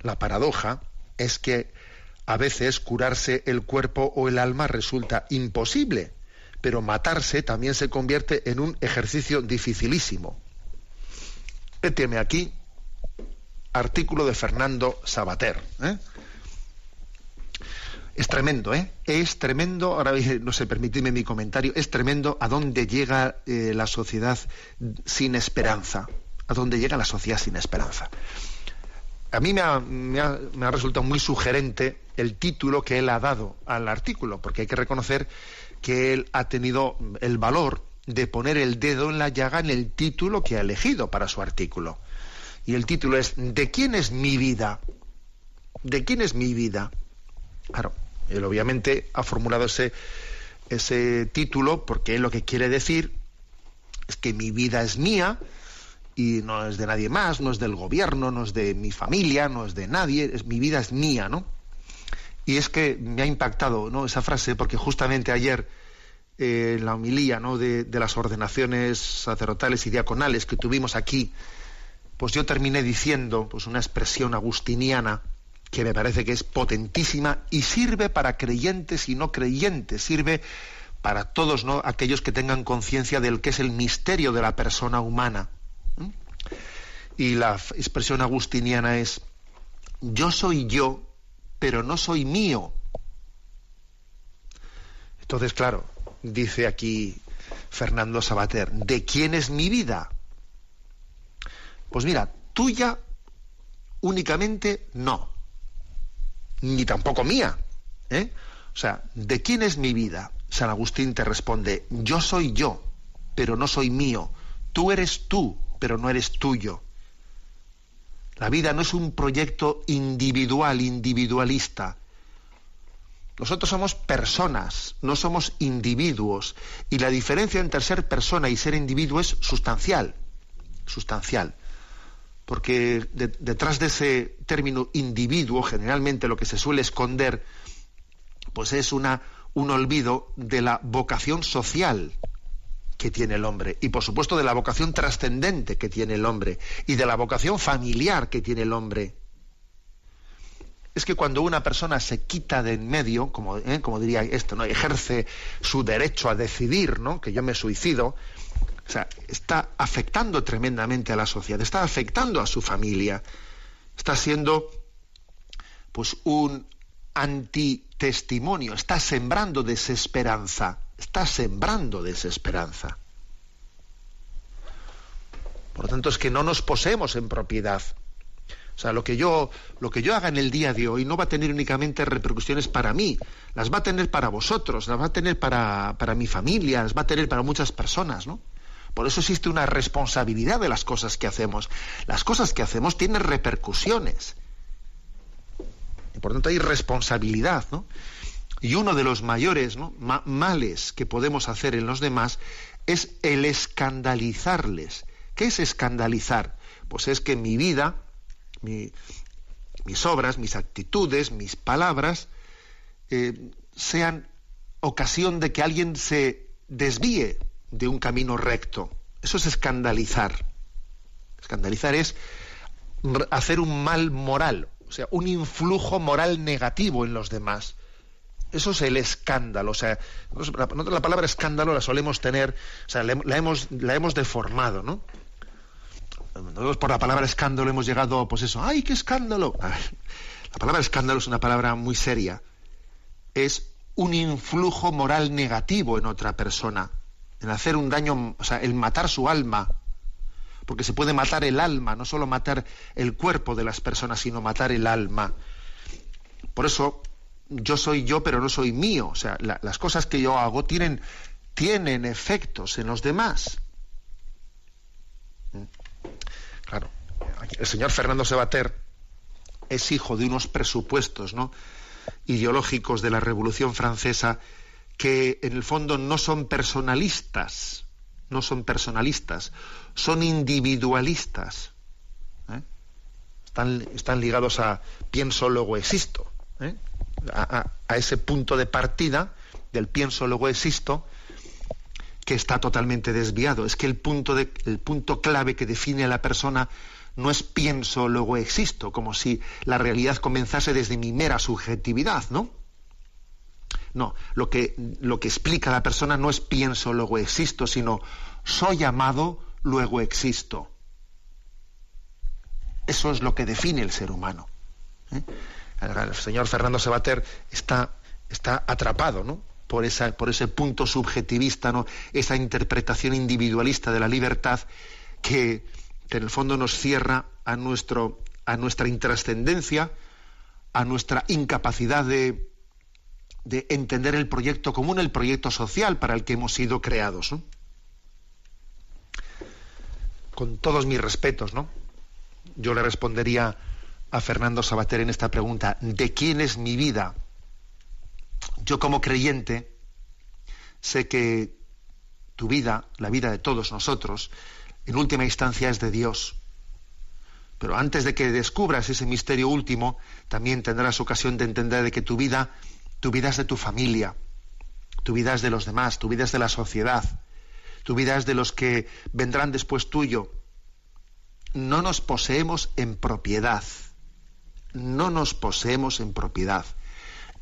La paradoja es que a veces curarse el cuerpo o el alma resulta imposible, pero matarse también se convierte en un ejercicio dificilísimo. Véteme aquí, artículo de Fernando Sabater. ¿eh? Es tremendo, ¿eh? Es tremendo, ahora no sé, permitidme mi comentario, es tremendo a dónde llega eh, la sociedad sin esperanza, a dónde llega la sociedad sin esperanza. A mí me ha, me ha resultado muy sugerente el título que él ha dado al artículo, porque hay que reconocer que él ha tenido el valor de poner el dedo en la llaga en el título que ha elegido para su artículo. Y el título es ¿De quién es mi vida? ¿De quién es mi vida? Claro, él obviamente ha formulado ese, ese título porque él lo que quiere decir es que mi vida es mía y no es de nadie más, no es del gobierno, no es de mi familia, no es de nadie, mi vida es mía, ¿no? Y es que me ha impactado ¿no? esa frase porque justamente ayer eh, en la homilía ¿no? de, de las ordenaciones sacerdotales y diaconales que tuvimos aquí, pues yo terminé diciendo pues una expresión agustiniana que me parece que es potentísima y sirve para creyentes y no creyentes, sirve para todos ¿no? aquellos que tengan conciencia del que es el misterio de la persona humana. Y la expresión agustiniana es, yo soy yo, pero no soy mío. Entonces, claro, dice aquí Fernando Sabater, ¿de quién es mi vida? Pues mira, tuya únicamente no ni tampoco mía. ¿eh? O sea, ¿de quién es mi vida? San Agustín te responde, yo soy yo, pero no soy mío. Tú eres tú, pero no eres tuyo. La vida no es un proyecto individual, individualista. Nosotros somos personas, no somos individuos. Y la diferencia entre ser persona y ser individuo es sustancial. Sustancial porque detrás de ese término individuo, generalmente lo que se suele esconder, pues es una, un olvido de la vocación social que tiene el hombre y por supuesto de la vocación trascendente que tiene el hombre y de la vocación familiar que tiene el hombre. es que cuando una persona se quita de en medio, como, ¿eh? como diría esto, ¿no? ejerce su derecho a decidir, ¿no? que yo me suicido, o sea, está afectando tremendamente a la sociedad, está afectando a su familia, está siendo pues un antitestimonio, está sembrando desesperanza, está sembrando desesperanza. Por lo tanto, es que no nos poseemos en propiedad. O sea, lo que yo, lo que yo haga en el día de hoy no va a tener únicamente repercusiones para mí, las va a tener para vosotros, las va a tener para, para mi familia, las va a tener para muchas personas, ¿no? Por eso existe una responsabilidad de las cosas que hacemos. Las cosas que hacemos tienen repercusiones. Y por tanto hay responsabilidad, ¿no? Y uno de los mayores males que podemos hacer en los demás es el escandalizarles. ¿Qué es escandalizar? Pues es que mi vida mis obras, mis actitudes, mis palabras, eh, sean ocasión de que alguien se desvíe de un camino recto. Eso es escandalizar. Escandalizar es hacer un mal moral, o sea, un influjo moral negativo en los demás. Eso es el escándalo. O sea, nosotros la palabra escándalo la solemos tener, o sea, la hemos, la hemos deformado, ¿no? nosotros por la palabra escándalo hemos llegado, pues eso, ¡ay, qué escándalo! La palabra escándalo es una palabra muy seria. Es un influjo moral negativo en otra persona, en hacer un daño, o sea, el matar su alma, porque se puede matar el alma, no solo matar el cuerpo de las personas, sino matar el alma. Por eso yo soy yo, pero no soy mío. O sea, las cosas que yo hago tienen, tienen efectos en los demás. Claro, el señor Fernando Sebater es hijo de unos presupuestos ¿no? ideológicos de la Revolución Francesa que en el fondo no son personalistas, no son personalistas, son individualistas. ¿eh? Están, están, ligados a pienso, luego existo, ¿eh? a, a, ese punto de partida del pienso, luego existo, que está totalmente desviado. Es que el punto, de, el punto clave que define a la persona no es pienso, luego existo, como si la realidad comenzase desde mi mera subjetividad, ¿no? No, lo que, lo que explica la persona no es pienso, luego existo, sino soy amado, luego existo. Eso es lo que define el ser humano. ¿eh? El señor Fernando Sebater está, está atrapado, ¿no? por, esa, por ese punto subjetivista, ¿no? esa interpretación individualista de la libertad que, en el fondo nos cierra a, nuestro, a nuestra intrascendencia, a nuestra incapacidad de, de, entender el proyecto común, el proyecto social para el que hemos sido creados. Con todos mis respetos, ¿no? Yo le respondería a Fernando Sabater en esta pregunta, ¿de quién es mi vida? Yo como creyente sé que tu vida, la vida de todos nosotros, en última instancia es de Dios. Pero antes de que descubras ese misterio último, también tendrás ocasión de entender de que tu vida, tu vida es de tu familia, tu vida es de los demás, tu vida es de la sociedad, tu vida es de los que vendrán después tuyo. No nos poseemos en propiedad, no nos poseemos en propiedad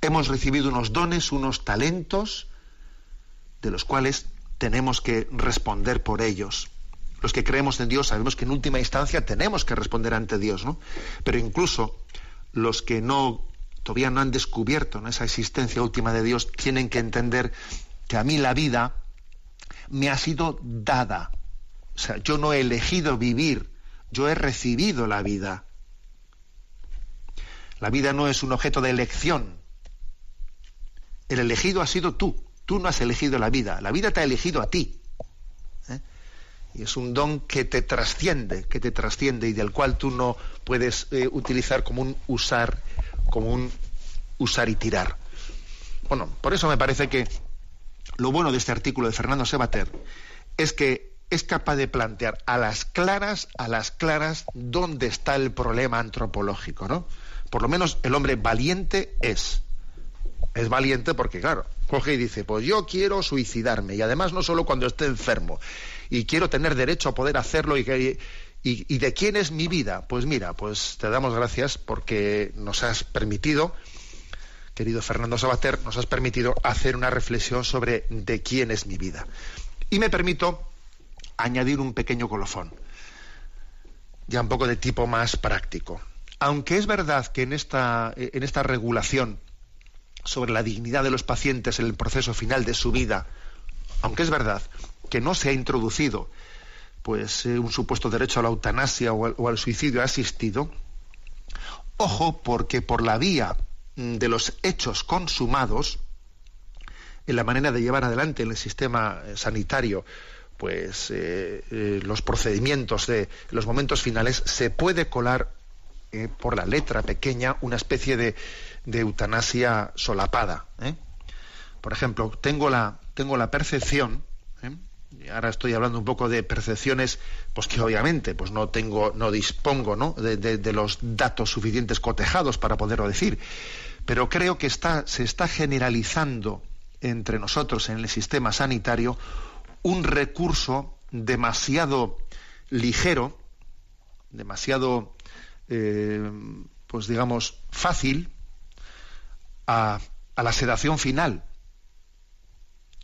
hemos recibido unos dones, unos talentos, de los cuales tenemos que responder por ellos. Los que creemos en Dios sabemos que en última instancia tenemos que responder ante Dios, ¿no? Pero incluso los que no todavía no han descubierto esa existencia última de Dios tienen que entender que a mí la vida me ha sido dada. O sea, yo no he elegido vivir, yo he recibido la vida. La vida no es un objeto de elección, el elegido ha sido tú. Tú no has elegido la vida. La vida te ha elegido a ti. ¿eh? Y es un don que te trasciende, que te trasciende y del cual tú no puedes eh, utilizar como un usar, como un usar y tirar. Bueno, por eso me parece que lo bueno de este artículo de Fernando Sebater es que es capaz de plantear a las claras, a las claras, dónde está el problema antropológico, ¿no? Por lo menos el hombre valiente es es valiente porque, claro, coge y dice, pues yo quiero suicidarme y además no solo cuando esté enfermo y quiero tener derecho a poder hacerlo y, ¿Y, de quién es mi vida? Pues mira, pues te damos gracias porque nos has permitido, querido Fernando Sabater, nos has permitido hacer una reflexión sobre de quién es mi vida. Y me permito añadir un pequeño colofón, ya un poco de tipo más práctico. Aunque es verdad que en esta, en esta regulación sobre la dignidad de los pacientes en el proceso final de su vida, aunque es verdad que no se ha introducido pues eh, un supuesto derecho a la eutanasia o al, suicidio asistido, ojo porque por la vía mm, de los hechos consumados, en la manera de llevar adelante en el sistema eh, sanitario, pues eh, los procedimientos de los momentos finales, se puede colar por la letra pequeña una especie de, de eutanasia solapada. Por ejemplo, tengo la, tengo la percepción ahora estoy hablando un poco de percepciones, pues que obviamente pues no tengo, no dispongo ¿no? De, los datos suficientes cotejados para poderlo decir. Pero creo que está, se está generalizando entre nosotros en el sistema sanitario un recurso demasiado ligero, demasiado, eh, pues digamos, fácil a, a la sedación final,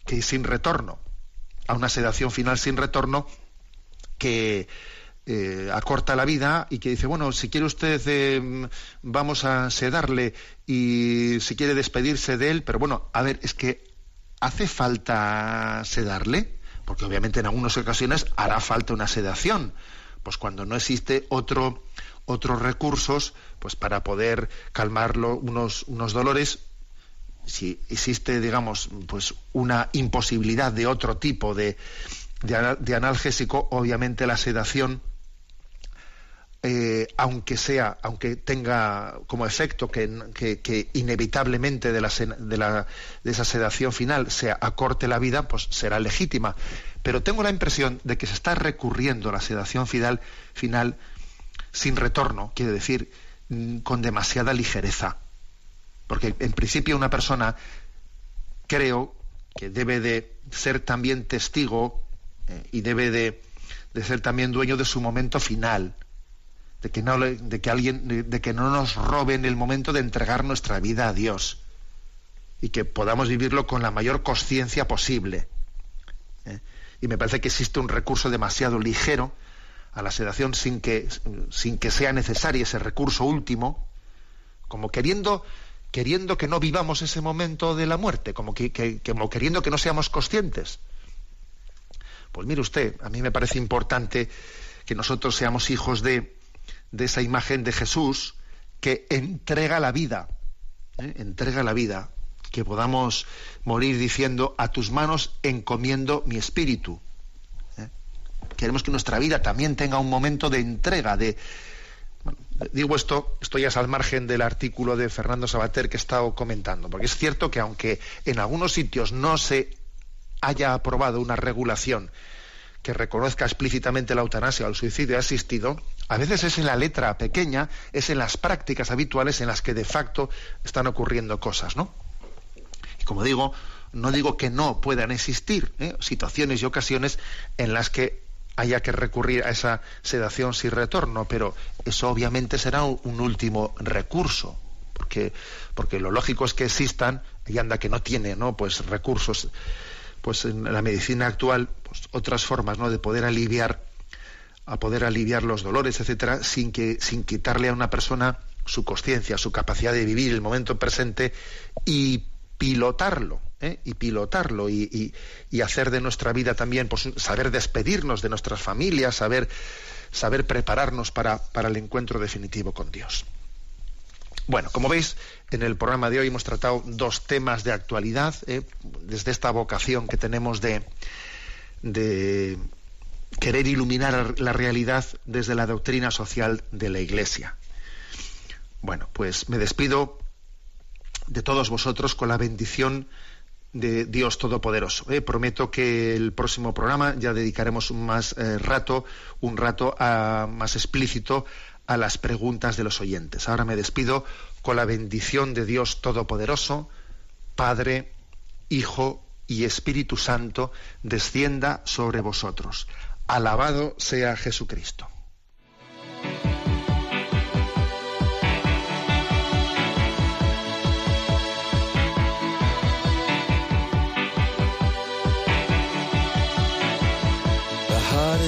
que sin retorno a una sedación final sin retorno que eh, acorta la vida y que dice, bueno, si quiere usted, eh, vamos a sedarle y si quiere despedirse de él, pero bueno, a ver, es que hace falta sedarle, porque obviamente en algunas ocasiones hará falta una sedación, pues cuando no existe otro otros recursos pues para poder calmarlo unos, unos dolores si existe, digamos, pues una imposibilidad de otro tipo de, de, analgésico, obviamente la sedación, eh, aunque sea, aunque tenga como efecto que, inevitablemente de, la, de, la, de esa sedación final se acorte la vida, pues será legítima. Pero tengo la impresión de que se está recurriendo a la sedación final, final sin retorno, quiere decir, mm, con demasiada ligereza. Porque en principio una persona creo que debe de ser también testigo eh, y debe de, ser también dueño de su momento final, de que no, de que alguien, de, que no nos roben el momento de entregar nuestra vida a Dios y que podamos vivirlo con la mayor conciencia posible. ¿eh? Y me parece que existe un recurso demasiado ligero a la sedación sin que, sin que sea necesario ese recurso último, como queriendo queriendo que no vivamos ese momento de la muerte, como, que, queriendo que no seamos conscientes. Pues mire usted, a mí me parece importante que nosotros seamos hijos de, de esa imagen de Jesús que entrega la vida, ¿eh? entrega la vida, que podamos morir diciendo, a tus manos encomiendo mi espíritu. ¿eh? Queremos que nuestra vida también tenga un momento de entrega, de, digo esto, esto ya al margen del artículo de Fernando Sabater que he estado comentando, porque es cierto que aunque en algunos sitios no se haya aprobado una regulación que reconozca explícitamente la eutanasia o el suicidio asistido, a veces es en la letra pequeña, es en las prácticas habituales en las que de facto están ocurriendo cosas, ¿no? Y como digo, no digo que no puedan existir ¿eh? situaciones y ocasiones en las que haya que recurrir a esa sedación sin retorno, pero eso obviamente será un, último recurso, porque, porque lo lógico es que existan, y anda que no tiene, ¿no? Pues recursos, pues en la medicina actual, pues otras formas, ¿no? De poder aliviar, a poder aliviar los dolores, etcétera, sin que, sin quitarle a una persona su conciencia, su capacidad de vivir el momento presente y pilotarlo, ¿eh? y pilotarlo y, hacer de nuestra vida también, pues saber despedirnos de nuestras familias, saber, saber prepararnos para, para el encuentro definitivo con Dios. Bueno, como veis, en el programa de hoy hemos tratado dos temas de actualidad, ¿eh? desde esta vocación que tenemos de, de querer iluminar la realidad desde la doctrina social de la Iglesia. Bueno, pues me despido de todos vosotros con la bendición de Dios Todopoderoso. ¿eh? Prometo que el próximo programa ya dedicaremos más eh, rato, un rato más explícito a las preguntas de los oyentes. Ahora me despido con la bendición de Dios Todopoderoso, Padre, Hijo y Espíritu Santo, descienda sobre vosotros. Alabado sea Jesucristo.